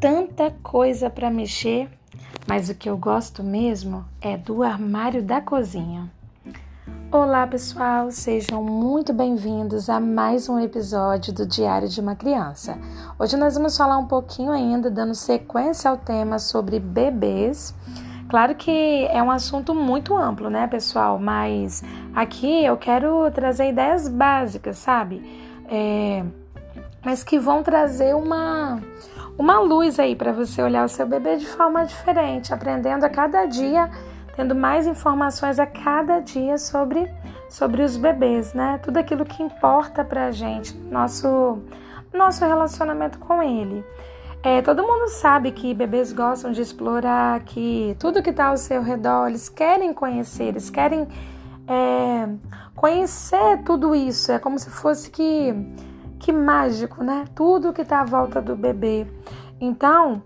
tanta coisa para mexer, mas o que eu gosto mesmo é do armário da cozinha. Olá, pessoal, sejam muito bem-vindos a mais um episódio do Diário de uma Criança. Hoje nós vamos falar um pouquinho ainda, dando sequência ao tema sobre bebês. Claro que é um assunto muito amplo, né, pessoal? Mas aqui eu quero trazer ideias básicas, sabe? É, mas que vão trazer uma uma luz aí para você olhar o seu bebê de forma diferente, aprendendo a cada dia, tendo mais informações a cada dia sobre, sobre os bebês, né? Tudo aquilo que importa para a gente, nosso, nosso relacionamento com ele. É, todo mundo sabe que bebês gostam de explorar, que tudo que está ao seu redor, eles querem conhecer, eles querem é, conhecer tudo isso. É como se fosse que que mágico, né? Tudo que está à volta do bebê. Então,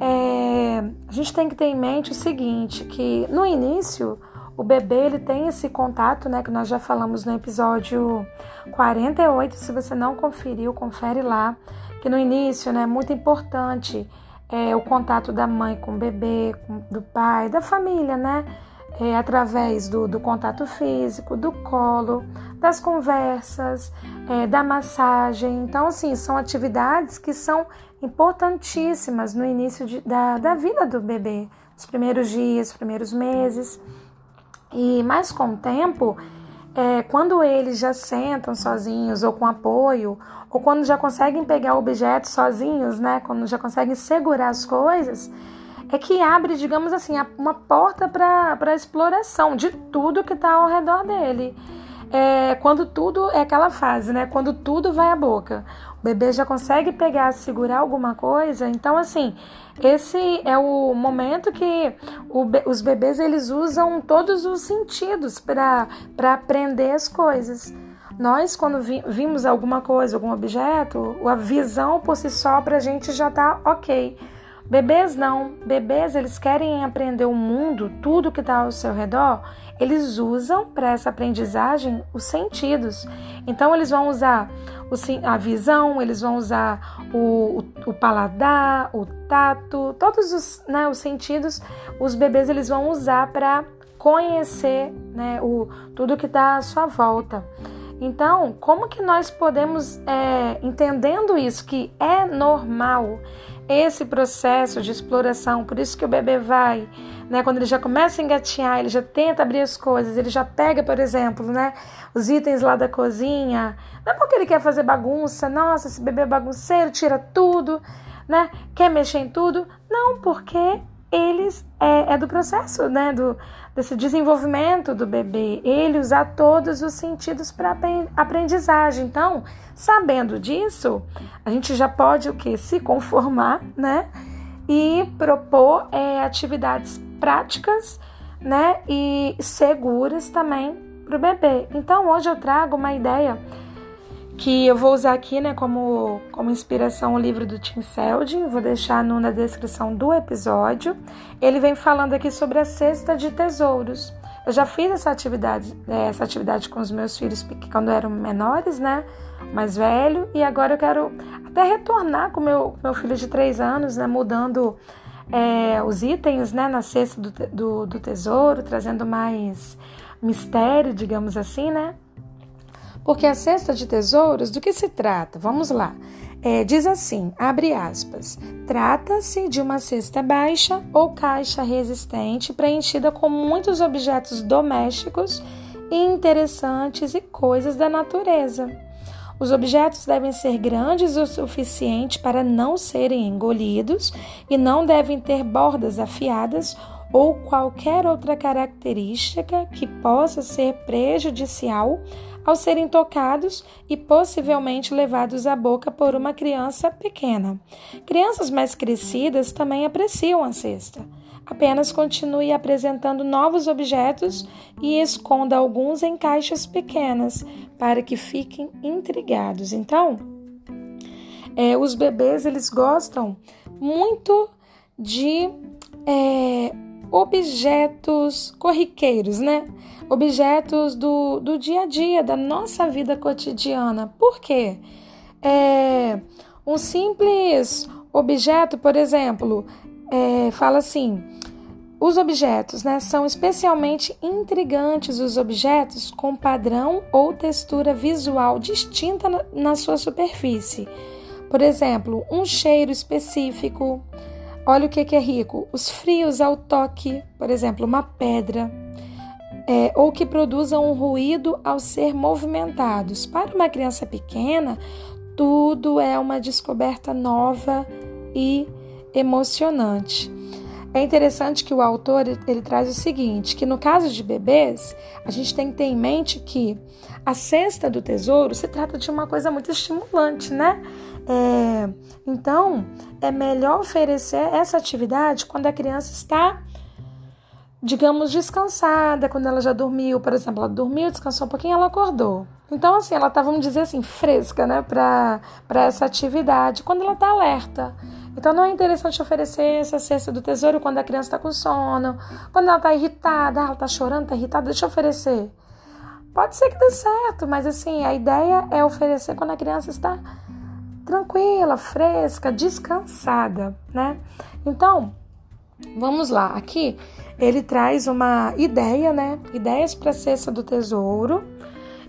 é, a gente tem que ter em mente o seguinte, que no início o bebê ele tem esse contato, né, que nós já falamos no episódio 48, se você não conferiu, confere lá, que no início, né, é muito importante é, o contato da mãe com o bebê, com, do pai, da família, né? É, através do, do, contato físico, do colo, das conversas, é, da massagem. Então, assim, são atividades que são importantíssimas no início de, da, da vida do bebê, os primeiros dias, os primeiros meses. E mais com o tempo, é, quando eles já sentam sozinhos ou com apoio, ou quando já conseguem pegar objetos sozinhos, né? Quando já conseguem segurar as coisas, é que abre, digamos assim, uma porta para a exploração de tudo que está ao redor dele. É, quando tudo é aquela fase, né? Quando tudo vai à boca. O bebê já consegue pegar, segurar alguma coisa. Então, assim, esse é o momento que o, os bebês eles usam todos os sentidos para aprender as coisas. Nós, quando vi, vimos alguma coisa, algum objeto, a visão por si só para a gente já tá ok. Bebês não, bebês eles querem aprender o mundo, tudo que está ao seu redor, eles usam para essa aprendizagem os sentidos. Então eles vão usar a visão, eles vão usar o, o, o paladar, o tato, todos os, né, os sentidos, os bebês eles vão usar para conhecer né, o, tudo que está à sua volta. Então, como que nós podemos, é, entendendo isso, que é normal, esse processo de exploração, por isso que o bebê vai, né, quando ele já começa a engatinhar, ele já tenta abrir as coisas, ele já pega, por exemplo, né, os itens lá da cozinha, não é porque ele quer fazer bagunça, nossa, esse bebê é bagunceiro, tira tudo, né, quer mexer em tudo, não, porque eles é, é do processo, né, do, desse desenvolvimento do bebê, ele usar todos os sentidos para aprendizagem. Então, sabendo disso, a gente já pode o que se conformar, né, e propor é, atividades práticas, né, e seguras também para o bebê. Então, hoje eu trago uma ideia que eu vou usar aqui né, como, como inspiração o livro do Tim Seldin, vou deixar no, na descrição do episódio. Ele vem falando aqui sobre a cesta de tesouros. Eu já fiz essa atividade, é, essa atividade com os meus filhos quando eram menores, né? Mais velho, e agora eu quero até retornar com meu, meu filho de três anos, né? Mudando é, os itens né, na cesta do, do, do tesouro, trazendo mais mistério, digamos assim, né? Porque a cesta de tesouros, do que se trata? Vamos lá. É, diz assim, abre aspas, trata-se de uma cesta baixa ou caixa resistente preenchida com muitos objetos domésticos interessantes e coisas da natureza. Os objetos devem ser grandes o suficiente para não serem engolidos e não devem ter bordas afiadas ou qualquer outra característica que possa ser prejudicial ao serem tocados e possivelmente levados à boca por uma criança pequena. Crianças mais crescidas também apreciam a cesta. Apenas continue apresentando novos objetos e esconda alguns em caixas pequenas para que fiquem intrigados. Então, é, os bebês eles gostam muito de é, objetos corriqueiros, né? Objetos do, do dia a dia, da nossa vida cotidiana. Por quê? É, um simples objeto, por exemplo, é, fala assim: os objetos, né, são especialmente intrigantes os objetos com padrão ou textura visual distinta na, na sua superfície. Por exemplo, um cheiro específico. Olha o que, que é rico: os frios ao toque, por exemplo, uma pedra. É, ou que produzam um ruído ao ser movimentados. Para uma criança pequena, tudo é uma descoberta nova e emocionante. É interessante que o autor ele traz o seguinte, que no caso de bebês, a gente tem que ter em mente que a cesta do tesouro se trata de uma coisa muito estimulante, né? É, então, é melhor oferecer essa atividade quando a criança está, digamos, descansada, quando ela já dormiu, por exemplo, ela dormiu, descansou um pouquinho, ela acordou. Então, assim, ela está, vamos dizer assim, fresca, né, para essa atividade, quando ela está alerta. Então não é interessante oferecer essa cesta do tesouro quando a criança está com sono, quando ela está irritada, ela está chorando, está irritada, deixa eu oferecer. Pode ser que dê certo, mas assim, a ideia é oferecer quando a criança está tranquila, fresca, descansada, né? Então, vamos lá. Aqui ele traz uma ideia, né? Ideias para a cesta do tesouro.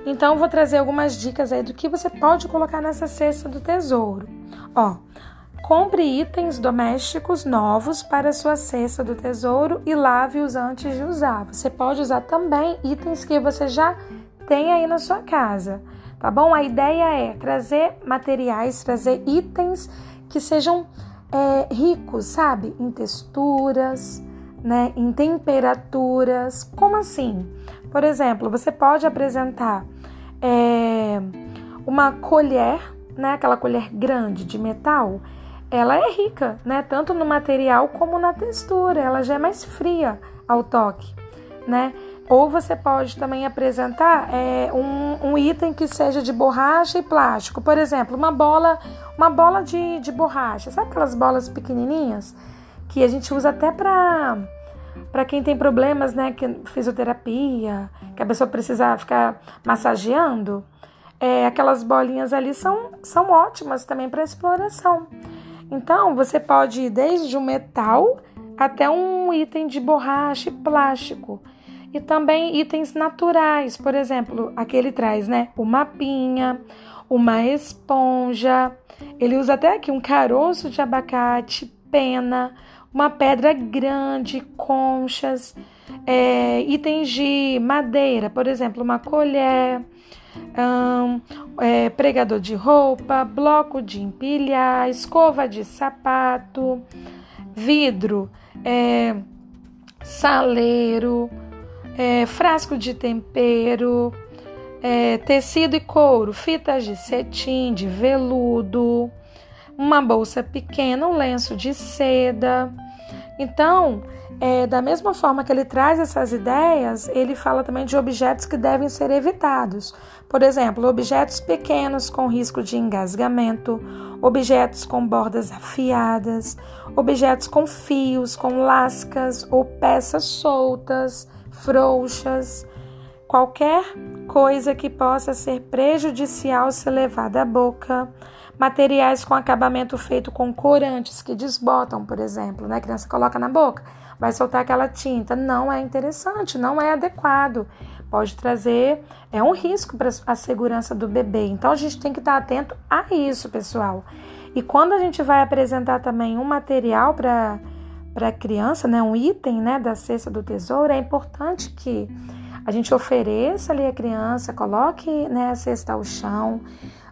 Então, vou trazer algumas dicas aí do que você pode colocar nessa cesta do tesouro. Ó, Compre itens domésticos novos para sua cesta do tesouro e lave-os antes de usar. Você pode usar também itens que você já tem aí na sua casa, tá bom? A ideia é trazer materiais, trazer itens que sejam é, ricos, sabe? Em texturas, né? Em temperaturas. Como assim? Por exemplo, você pode apresentar é, uma colher, né? Aquela colher grande de metal ela é rica, né? Tanto no material como na textura. Ela já é mais fria ao toque, né? Ou você pode também apresentar é, um, um, item que seja de borracha e plástico. Por exemplo, uma bola, uma bola de, de borracha. Sabe aquelas bolas pequenininhas que a gente usa até para para quem tem problemas, né, que fisioterapia, que a pessoa precisa ficar massageando. É, aquelas bolinhas ali são, são ótimas também para exploração. Então, você pode ir desde um metal até um item de borracha e plástico. E também itens naturais, por exemplo, aqui ele traz, né? Uma pinha, uma esponja. Ele usa até aqui um caroço de abacate, pena, uma pedra grande, conchas, é, itens de madeira, por exemplo, uma colher, é, pregador de roupa, bloco de empilhar, escova de sapato, vidro, é, saleiro, é, frasco de tempero, é, tecido e couro, fitas de cetim, de veludo, uma bolsa pequena, um lenço de seda. Então, é, da mesma forma que ele traz essas ideias, ele fala também de objetos que devem ser evitados. Por exemplo, objetos pequenos com risco de engasgamento, objetos com bordas afiadas, objetos com fios, com lascas ou peças soltas, frouxas, qualquer coisa que possa ser prejudicial se levada à boca, materiais com acabamento feito com corantes que desbotam, por exemplo, né? A criança coloca na boca vai soltar aquela tinta. Não é interessante, não é adequado. Pode trazer, é um risco para a segurança do bebê. Então a gente tem que estar atento a isso, pessoal. E quando a gente vai apresentar também um material para para a criança, né, um item, né, da cesta do tesouro, é importante que a gente ofereça ali a criança, coloque, né, a cesta ao chão.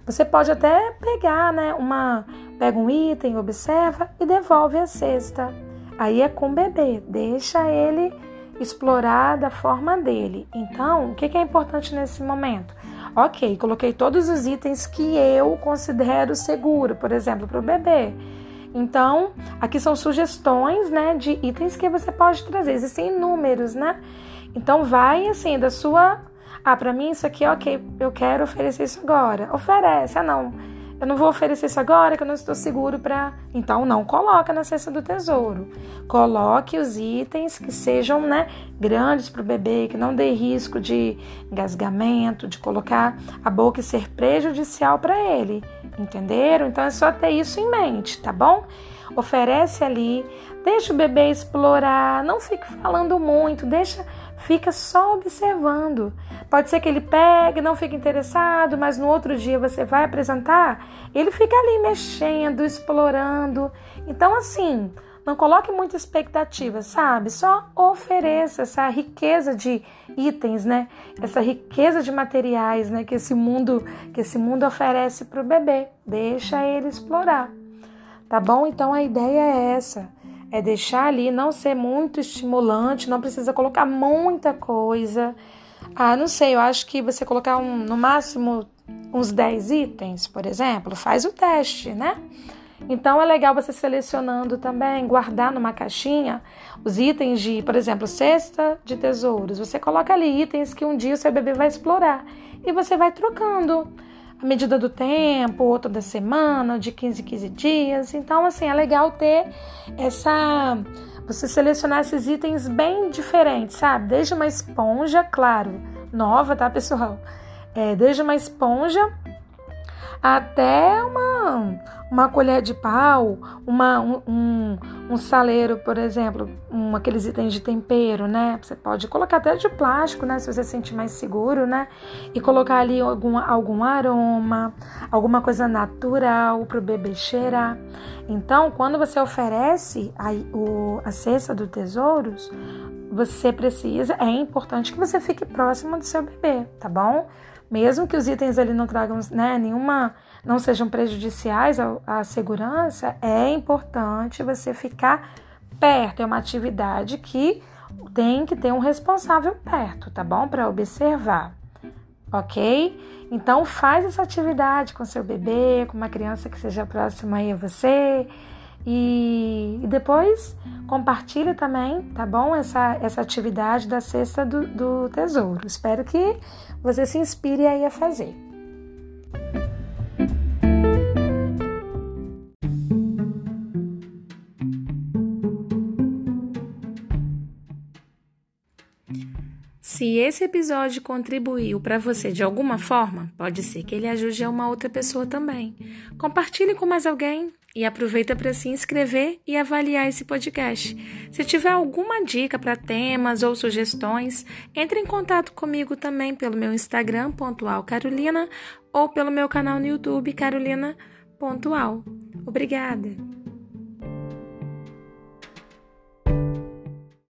Você pode até pegar, né, uma pega um item, observa e devolve a cesta. Aí é com o bebê, deixa ele explorar da forma dele. Então, o que é importante nesse momento? Ok, coloquei todos os itens que eu considero seguro, por exemplo, para o bebê. Então, aqui são sugestões, né, de itens que você pode trazer. Existem inúmeros, né? Então, vai assim da sua, ah, para mim isso aqui, ok, eu quero oferecer isso agora. Oferece, ah não, eu não vou oferecer isso agora que eu não estou seguro para. Então não coloca na cesta do tesouro. Coloque os itens que sejam, né, grandes para o bebê, que não dê risco de engasgamento, de colocar a boca e ser prejudicial para ele. Entenderam? Então é só ter isso em mente, tá bom? Oferece ali, deixa o bebê explorar, não fique falando muito, deixa fica só observando. Pode ser que ele pegue, não fique interessado, mas no outro dia você vai apresentar, ele fica ali mexendo, explorando. Então, assim, não coloque muita expectativa, sabe? Só ofereça essa riqueza de itens, né? Essa riqueza de materiais, né? Que esse mundo, que esse mundo oferece para o bebê. Deixa ele explorar, tá bom? Então a ideia é essa é deixar ali, não ser muito estimulante, não precisa colocar muita coisa. Ah, não sei, eu acho que você colocar um, no máximo uns 10 itens, por exemplo, faz o teste, né? Então é legal você selecionando também, guardar numa caixinha os itens de, por exemplo, cesta de tesouros. Você coloca ali itens que um dia o seu bebê vai explorar e você vai trocando à medida do tempo, ou toda semana, de 15 em 15 dias. Então, assim, é legal ter essa. Você selecionar esses itens bem diferentes, sabe? Desde uma esponja, claro, nova, tá, pessoal? É, desde uma esponja até uma, uma colher de pau, uma, um, um, saleiro, por exemplo, um, aqueles itens de tempero, né? Você pode colocar até de plástico, né? Se você se sentir mais seguro, né? E colocar ali algum, algum aroma, alguma coisa natural para o bebê cheirar. Então, quando você oferece a, o, a cesta do tesouros, você precisa, é importante que você fique próximo do seu bebê, tá bom? mesmo que os itens ali não tragam né, nenhuma, não sejam prejudiciais à, à segurança, é importante você ficar perto. É uma atividade que tem que ter um responsável perto, tá bom? Para observar, ok? Então faz essa atividade com seu bebê, com uma criança que seja próxima aí a você. E, e depois compartilhe também, tá bom? Essa, essa atividade da cesta do, do tesouro. Espero que você se inspire aí a fazer. Se esse episódio contribuiu para você de alguma forma, pode ser que ele ajude a uma outra pessoa também. Compartilhe com mais alguém e aproveita para se inscrever e avaliar esse podcast. Se tiver alguma dica para temas ou sugestões, entre em contato comigo também pelo meu Instagram, pontual Carolina, ou pelo meu canal no YouTube, Carolina. Obrigada!